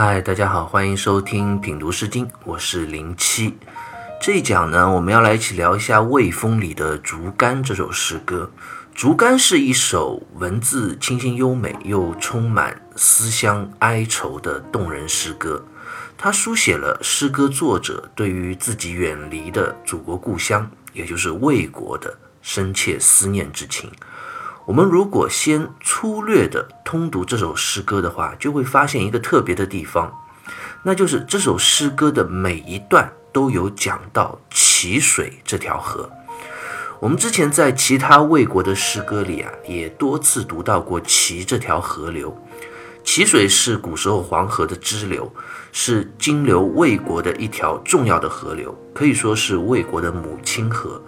嗨，大家好，欢迎收听品读诗经，我是零七。这一讲呢，我们要来一起聊一下《卫风》里的《竹竿》这首诗歌。《竹竿》是一首文字清新优美又充满思乡哀愁的动人诗歌。它书写了诗歌作者对于自己远离的祖国故乡，也就是魏国的深切思念之情。我们如果先粗略地通读这首诗歌的话，就会发现一个特别的地方，那就是这首诗歌的每一段都有讲到淇水这条河。我们之前在其他魏国的诗歌里啊，也多次读到过淇这条河流。淇水是古时候黄河的支流，是经流魏国的一条重要的河流，可以说是魏国的母亲河。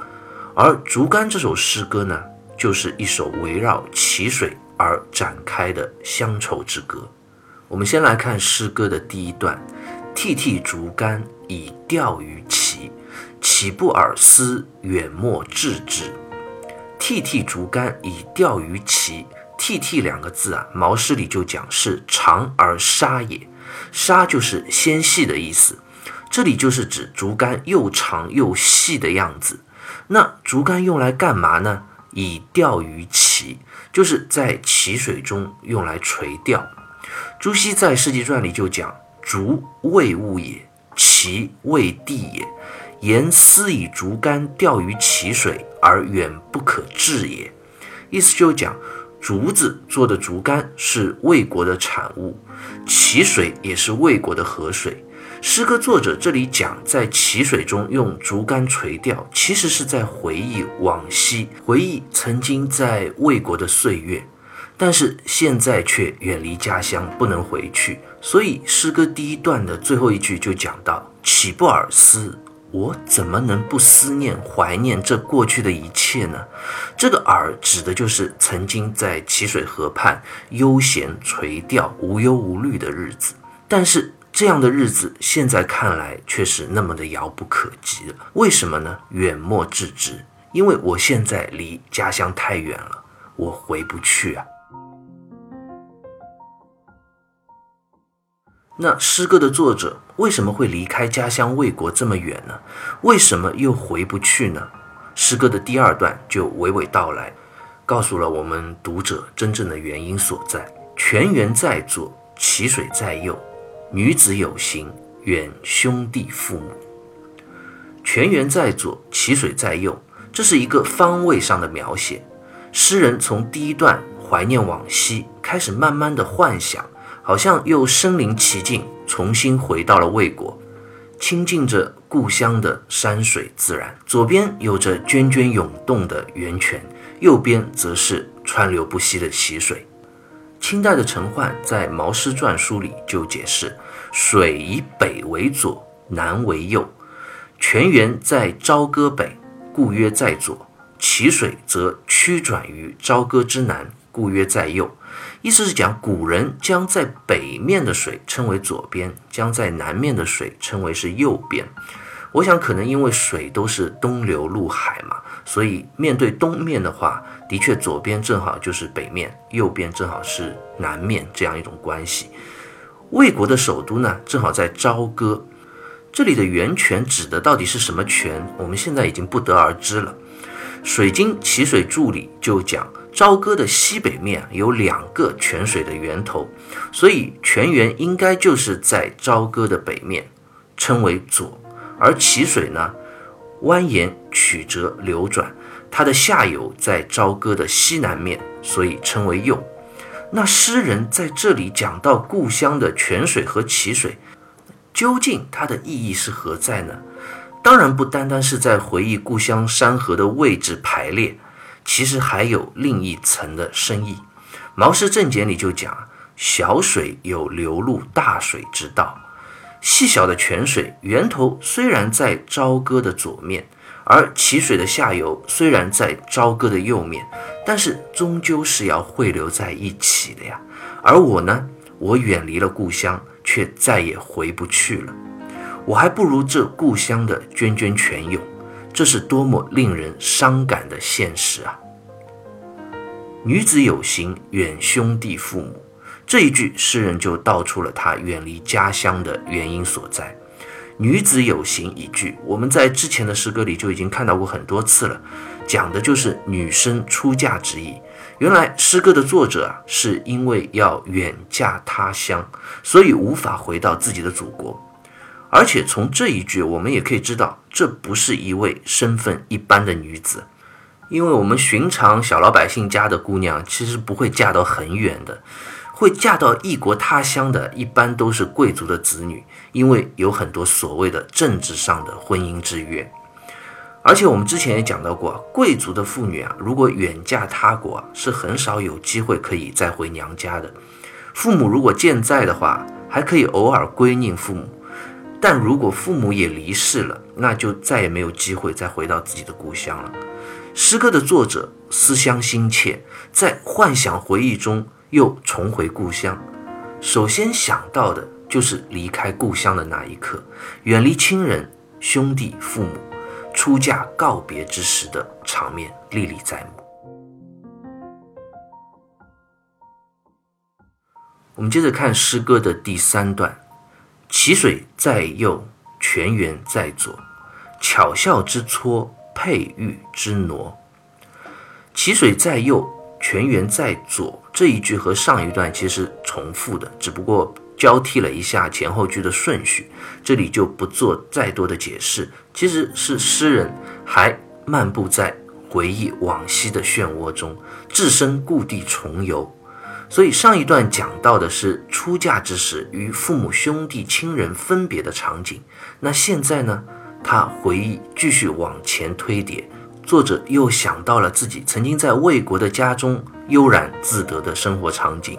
而《竹竿》这首诗歌呢，就是一首围绕淇水而展开的乡愁之歌。我们先来看诗歌的第一段：“涕涕竹竿以钓于淇，岂不尔思远莫致之。”“涕涕竹竿以钓于淇。”涕涕两个字啊，毛诗里就讲是长而沙也，沙就是纤细的意思。这里就是指竹竿又长又细的样子。那竹竿用来干嘛呢？以钓于淇，就是在淇水中用来垂钓。朱熹在《世纪传》里就讲：竹谓物也，淇谓地也。言思以竹竿钓于淇水，而远不可至也。意思就讲。竹子做的竹竿是魏国的产物，淇水也是魏国的河水。诗歌作者这里讲在淇水中用竹竿垂钓，其实是在回忆往昔，回忆曾经在魏国的岁月，但是现在却远离家乡，不能回去。所以诗歌第一段的最后一句就讲到：“岂不尔思？”我怎么能不思念、怀念这过去的一切呢？这个“尔”指的就是曾经在淇水河畔悠闲垂钓、无忧无虑的日子。但是这样的日子现在看来却是那么的遥不可及了。为什么呢？远莫致之，因为我现在离家乡太远了，我回不去啊。那诗歌的作者为什么会离开家乡魏国这么远呢？为什么又回不去呢？诗歌的第二段就娓娓道来，告诉了我们读者真正的原因所在。泉源在左，淇水在右，女子有行，远兄弟父母。泉源在左，淇水在右，这是一个方位上的描写。诗人从第一段怀念往昔，开始慢慢的幻想。好像又身临其境，重新回到了魏国，亲近着故乡的山水自然。左边有着涓涓涌动的源泉，右边则是川流不息的淇水。清代的陈焕在《毛诗传书》里就解释：水以北为左，南为右，泉源在朝歌北，故曰在左；其水则曲转于朝歌之南，故曰在右。意思是讲，古人将在北面的水称为左边，将在南面的水称为是右边。我想，可能因为水都是东流入海嘛，所以面对东面的话，的确左边正好就是北面，右边正好是南面这样一种关系。魏国的首都呢，正好在朝歌，这里的源泉指的到底是什么泉？我们现在已经不得而知了。《水经·淇水注》里就讲。朝歌的西北面有两个泉水的源头，所以泉源应该就是在朝歌的北面，称为左；而淇水呢，蜿蜒曲折流转，它的下游在朝歌的西南面，所以称为右。那诗人在这里讲到故乡的泉水和淇水，究竟它的意义是何在呢？当然不单单是在回忆故乡山河的位置排列。其实还有另一层的深意，《毛氏正解》里就讲：小水有流入大水之道，细小的泉水源头虽然在朝歌的左面，而淇水的下游虽然在朝歌的右面，但是终究是要汇流在一起的呀。而我呢，我远离了故乡，却再也回不去了。我还不如这故乡的涓涓泉涌。这是多么令人伤感的现实啊！女子有行，远兄弟父母。这一句诗人就道出了他远离家乡的原因所在。女子有形一句，我们在之前的诗歌里就已经看到过很多次了，讲的就是女生出嫁之意。原来诗歌的作者啊，是因为要远嫁他乡，所以无法回到自己的祖国。而且从这一句，我们也可以知道，这不是一位身份一般的女子，因为我们寻常小老百姓家的姑娘，其实不会嫁到很远的。会嫁到异国他乡的，一般都是贵族的子女，因为有很多所谓的政治上的婚姻之约。而且我们之前也讲到过，贵族的妇女啊，如果远嫁他国，是很少有机会可以再回娘家的。父母如果健在的话，还可以偶尔归宁父母；但如果父母也离世了，那就再也没有机会再回到自己的故乡了。诗歌的作者思乡心切，在幻想回忆中。又重回故乡，首先想到的就是离开故乡的那一刻，远离亲人、兄弟、父母，出嫁告别之时的场面历历在目。我们接着看诗歌的第三段：淇水在右，泉源在左，巧笑之撮，佩玉之挪。淇水在右。泉源在左这一句和上一段其实重复的，只不过交替了一下前后句的顺序，这里就不做再多的解释。其实是诗人还漫步在回忆往昔的漩涡中，置身故地重游。所以上一段讲到的是出嫁之时与父母兄弟亲人分别的场景，那现在呢，他回忆继续往前推叠。作者又想到了自己曾经在魏国的家中悠然自得的生活场景，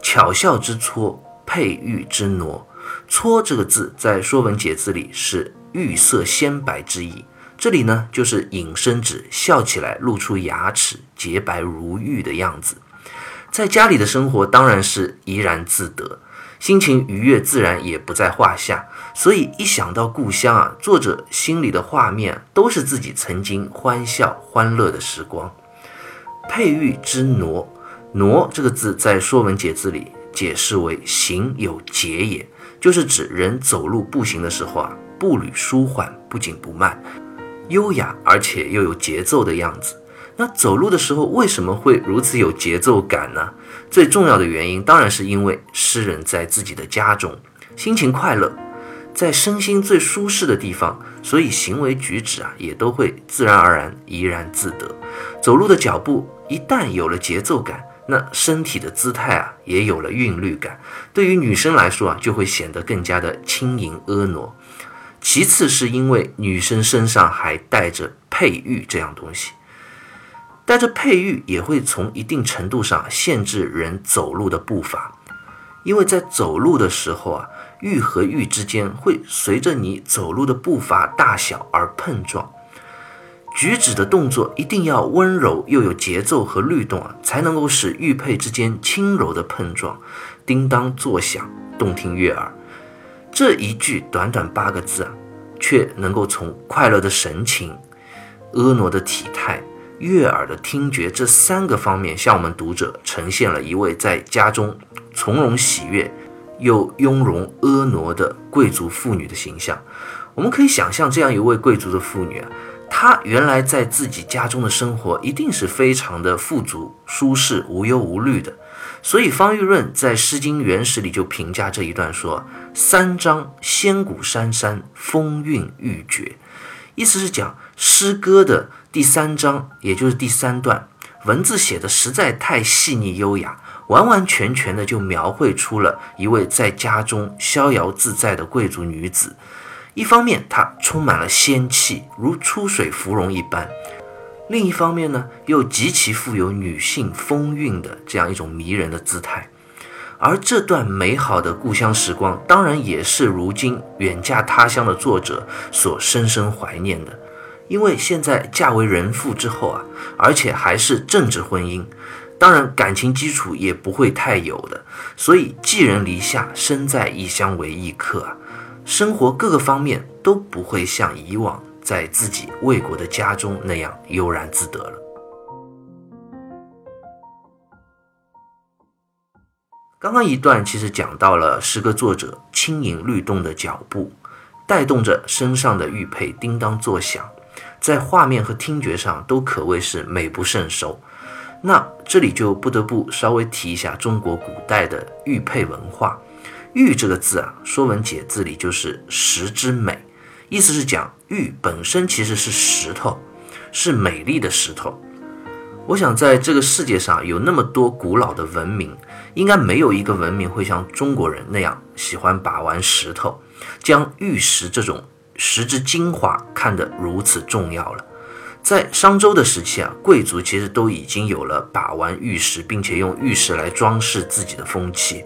巧笑之撮，佩玉之挪。撮这个字在《说文解字》里是玉色鲜白之意，这里呢就是引申指笑起来露出牙齿，洁白如玉的样子。在家里的生活当然是怡然自得。心情愉悦，自然也不在话下。所以一想到故乡啊，作者心里的画面都是自己曾经欢笑欢乐的时光。佩玉之挪，挪这个字在《说文解字》里解释为行有节也，就是指人走路步行的时候啊，步履舒缓，不紧不慢，优雅而且又有节奏的样子。那走路的时候为什么会如此有节奏感呢？最重要的原因当然是因为诗人在自己的家中，心情快乐，在身心最舒适的地方，所以行为举止啊也都会自然而然怡然自得。走路的脚步一旦有了节奏感，那身体的姿态啊也有了韵律感，对于女生来说啊就会显得更加的轻盈婀娜。其次是因为女生身上还带着佩玉这样东西。带着佩玉也会从一定程度上限制人走路的步伐，因为在走路的时候啊，玉和玉之间会随着你走路的步伐大小而碰撞。举止的动作一定要温柔又有节奏和律动啊，才能够使玉佩之间轻柔的碰撞，叮当作响，动听悦耳。这一句短短八个字啊，却能够从快乐的神情、婀娜的体态。悦耳的听觉这三个方面，向我们读者呈现了一位在家中从容喜悦又雍容婀娜的贵族妇女的形象。我们可以想象，这样一位贵族的妇女啊，她原来在自己家中的生活一定是非常的富足、舒适、无忧无虑的。所以方玉润在《诗经原始》里就评价这一段说：“三章仙骨珊珊，风韵欲绝。”意思是讲诗歌的。第三章，也就是第三段，文字写的实在太细腻优雅，完完全全的就描绘出了一位在家中逍遥自在的贵族女子。一方面，她充满了仙气，如出水芙蓉一般；另一方面呢，又极其富有女性风韵的这样一种迷人的姿态。而这段美好的故乡时光，当然也是如今远嫁他乡的作者所深深怀念的。因为现在嫁为人妇之后啊，而且还是政治婚姻，当然感情基础也不会太有的，所以寄人篱下，身在异乡为异客啊，生活各个方面都不会像以往在自己魏国的家中那样悠然自得了。刚刚一段其实讲到了诗歌作者轻盈律动的脚步，带动着身上的玉佩叮当作响，在画面和听觉上都可谓是美不胜收。那这里就不得不稍微提一下中国古代的玉佩文化。玉这个字啊，《说文解字》里就是石之美，意思是讲玉本身其实是石头，是美丽的石头。我想在这个世界上有那么多古老的文明。应该没有一个文明会像中国人那样喜欢把玩石头，将玉石这种石之精华看得如此重要了。在商周的时期啊，贵族其实都已经有了把玩玉石，并且用玉石来装饰自己的风气。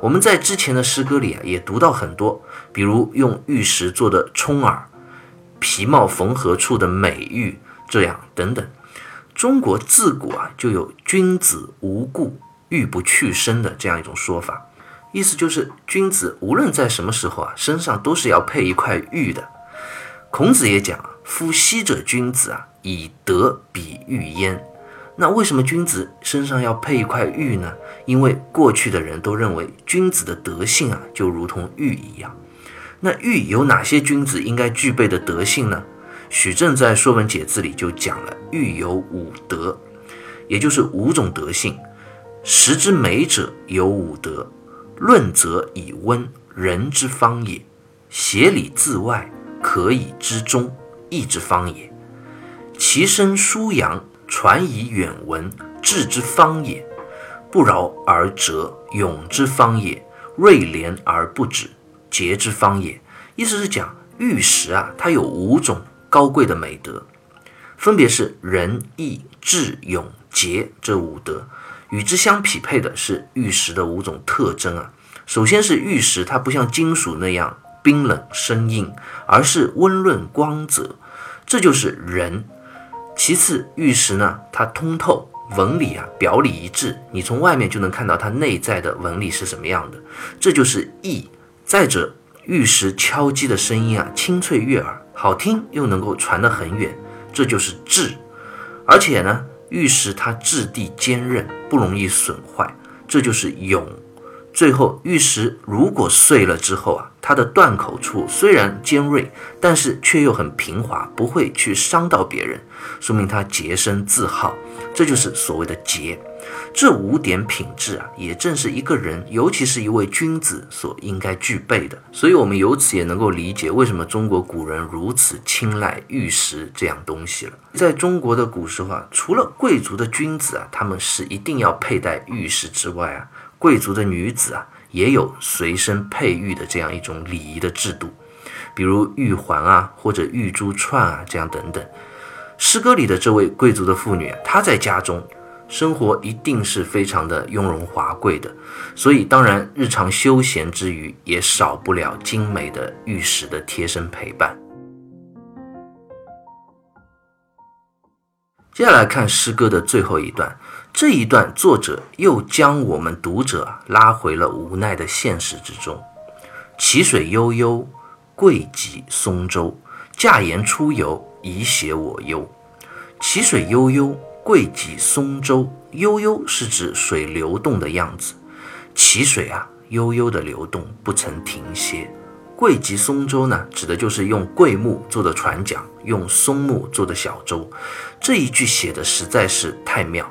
我们在之前的诗歌里啊，也读到很多，比如用玉石做的冲耳、皮帽缝合处的美玉，这样等等。中国自古啊就有君子无故。玉不去身的这样一种说法，意思就是君子无论在什么时候啊，身上都是要配一块玉的。孔子也讲：“夫昔者君子啊，以德比玉焉。”那为什么君子身上要配一块玉呢？因为过去的人都认为君子的德性啊，就如同玉一样。那玉有哪些君子应该具备的德性呢？许正在《说文解字》里就讲了，玉有五德，也就是五种德性。食之美者有五德，论则以温，人之方也；协理自外，可以知中，义之方也；其身舒扬，传以远闻，智之方也；不饶而折，勇之方也；锐廉而不止，节之方也。意思是讲玉石啊，它有五种高贵的美德，分别是仁、义、智、勇、节这五德。与之相匹配的是玉石的五种特征啊。首先是玉石，它不像金属那样冰冷生硬，而是温润光泽，这就是仁。其次，玉石呢，它通透，纹理啊表里一致，你从外面就能看到它内在的纹理是什么样的，这就是义。再者，玉石敲击的声音啊清脆悦耳，好听又能够传得很远，这就是智。而且呢。玉石它质地坚韧，不容易损坏，这就是勇。最后，玉石如果碎了之后啊，它的断口处虽然尖锐，但是却又很平滑，不会去伤到别人，说明它洁身自好，这就是所谓的洁。这五点品质啊，也正是一个人，尤其是一位君子所应该具备的。所以，我们由此也能够理解为什么中国古人如此青睐玉石这样东西了。在中国的古时候啊，除了贵族的君子啊，他们是一定要佩戴玉石之外啊，贵族的女子啊，也有随身佩玉的这样一种礼仪的制度，比如玉环啊，或者玉珠串啊，这样等等。诗歌里的这位贵族的妇女，她在家中。生活一定是非常的雍容华贵的，所以当然日常休闲之余也少不了精美的玉石的贴身陪伴。接下来看诗歌的最后一段，这一段作者又将我们读者拉回了无奈的现实之中。淇水悠悠，贵极松舟，驾言出游，以写我忧。淇水悠悠。贵极松舟，悠悠是指水流动的样子。其水啊，悠悠的流动，不曾停歇。贵极松舟呢，指的就是用桂木做的船桨，用松木做的小舟。这一句写的实在是太妙。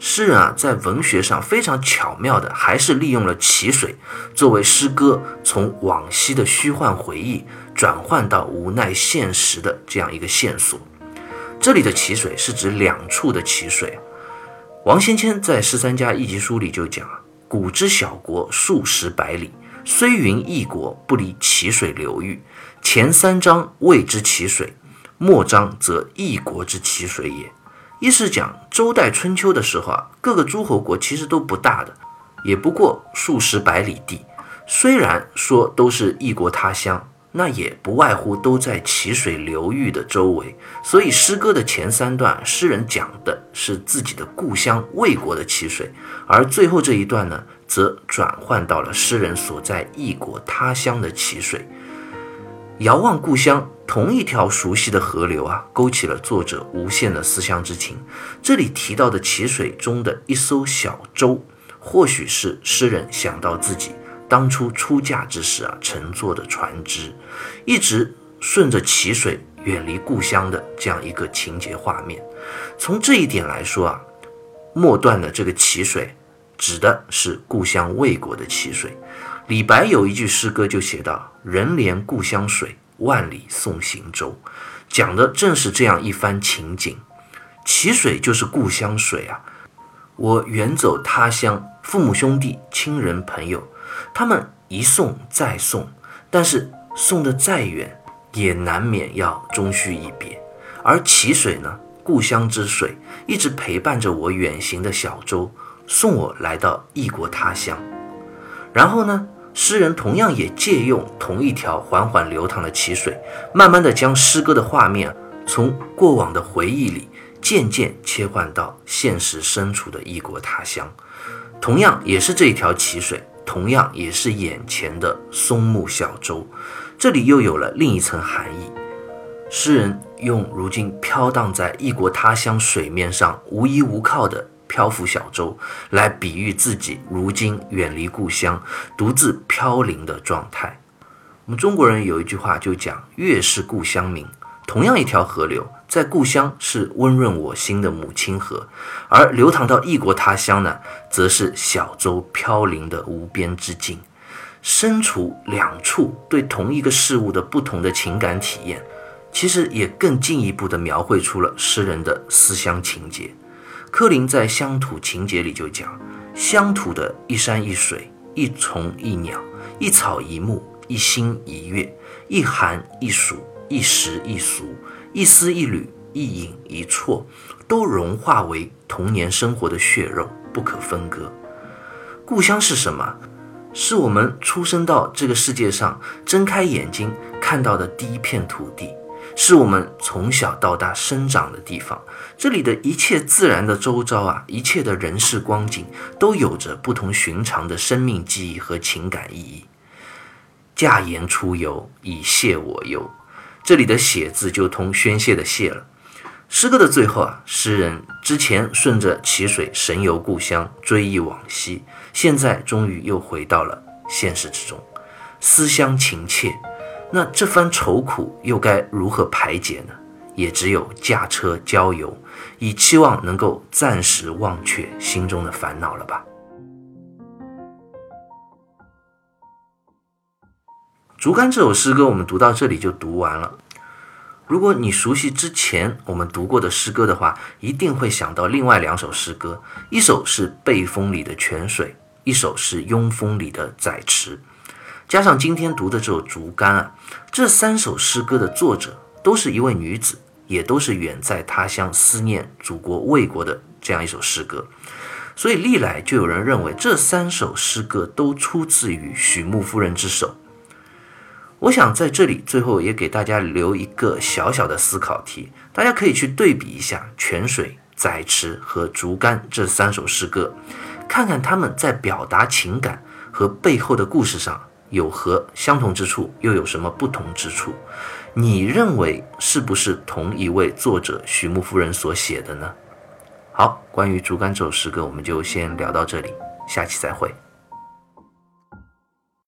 诗人啊，在文学上非常巧妙的，还是利用了奇水作为诗歌从往昔的虚幻回忆转换到无奈现实的这样一个线索。这里的淇水是指两处的淇水。王先谦在《十三家一集书》里就讲：“古之小国数十百里，虽云一国，不离淇水流域。前三章谓之淇水，末章则一国之淇水也。”一是讲周代春秋的时候啊，各个诸侯国其实都不大的，也不过数十百里地。虽然说都是异国他乡。那也不外乎都在淇水流域的周围，所以诗歌的前三段，诗人讲的是自己的故乡魏国的淇水，而最后这一段呢，则转换到了诗人所在异国他乡的淇水。遥望故乡，同一条熟悉的河流啊，勾起了作者无限的思乡之情。这里提到的淇水中的一艘小舟，或许是诗人想到自己当初出嫁之时啊乘坐的船只，一直顺着淇水远离故乡的这样一个情节画面。从这一点来说啊，末段的这个淇水指的是故乡魏国的淇水。李白有一句诗歌就写道：“人怜故乡水，万里送行舟。”讲的正是这样一番情景。淇水就是故乡水啊！我远走他乡，父母兄弟亲人朋友，他们一送再送，但是送的再远，也难免要终须一别。而淇水呢，故乡之水，一直陪伴着我远行的小舟，送我来到异国他乡。然后呢？诗人同样也借用同一条缓缓流淌的淇水，慢慢的将诗歌的画面从过往的回忆里渐渐切换到现实身处的异国他乡。同样也是这一条淇水，同样也是眼前的松木小舟，这里又有了另一层含义。诗人用如今飘荡在异国他乡水面上无依无靠的。漂浮小舟来比喻自己如今远离故乡、独自飘零的状态。我们中国人有一句话就讲“月是故乡明”。同样一条河流，在故乡是温润我心的母亲河，而流淌到异国他乡呢，则是小舟飘零的无边之境。身处两处对同一个事物的不同的情感体验，其实也更进一步地描绘出了诗人的思乡情节。柯林在乡土情节里就讲，乡土的一山一水，一虫一鸟，一草一木，一星一月，一寒一暑，一时一俗，一丝一缕，一影一错，都融化为童年生活的血肉，不可分割。故乡是什么？是我们出生到这个世界上，睁开眼睛看到的第一片土地。是我们从小到大生长的地方，这里的一切自然的周遭啊，一切的人事光景，都有着不同寻常的生命记忆和情感意义。驾言出游，以谢我忧。这里的“写”字就通宣泄的“泄”了。诗歌的最后啊，诗人之前顺着淇水神游故乡，追忆往昔，现在终于又回到了现实之中，思乡情切。那这番愁苦又该如何排解呢？也只有驾车郊游，以期望能够暂时忘却心中的烦恼了吧。《竹竿》这首诗歌，我们读到这里就读完了。如果你熟悉之前我们读过的诗歌的话，一定会想到另外两首诗歌，一首是《背风》里的泉水，一首是《拥风》里的载池。加上今天读的这首《竹竿》啊，这三首诗歌的作者都是一位女子，也都是远在他乡思念祖国魏国的这样一首诗歌，所以历来就有人认为这三首诗歌都出自于许穆夫人之手。我想在这里最后也给大家留一个小小的思考题，大家可以去对比一下《泉水》《载池》和《竹竿》这三首诗歌，看看他们在表达情感和背后的故事上。有何相同之处，又有什么不同之处？你认为是不是同一位作者许穆夫人所写的呢？好，关于竹竿这首诗歌，我们就先聊到这里，下期再会。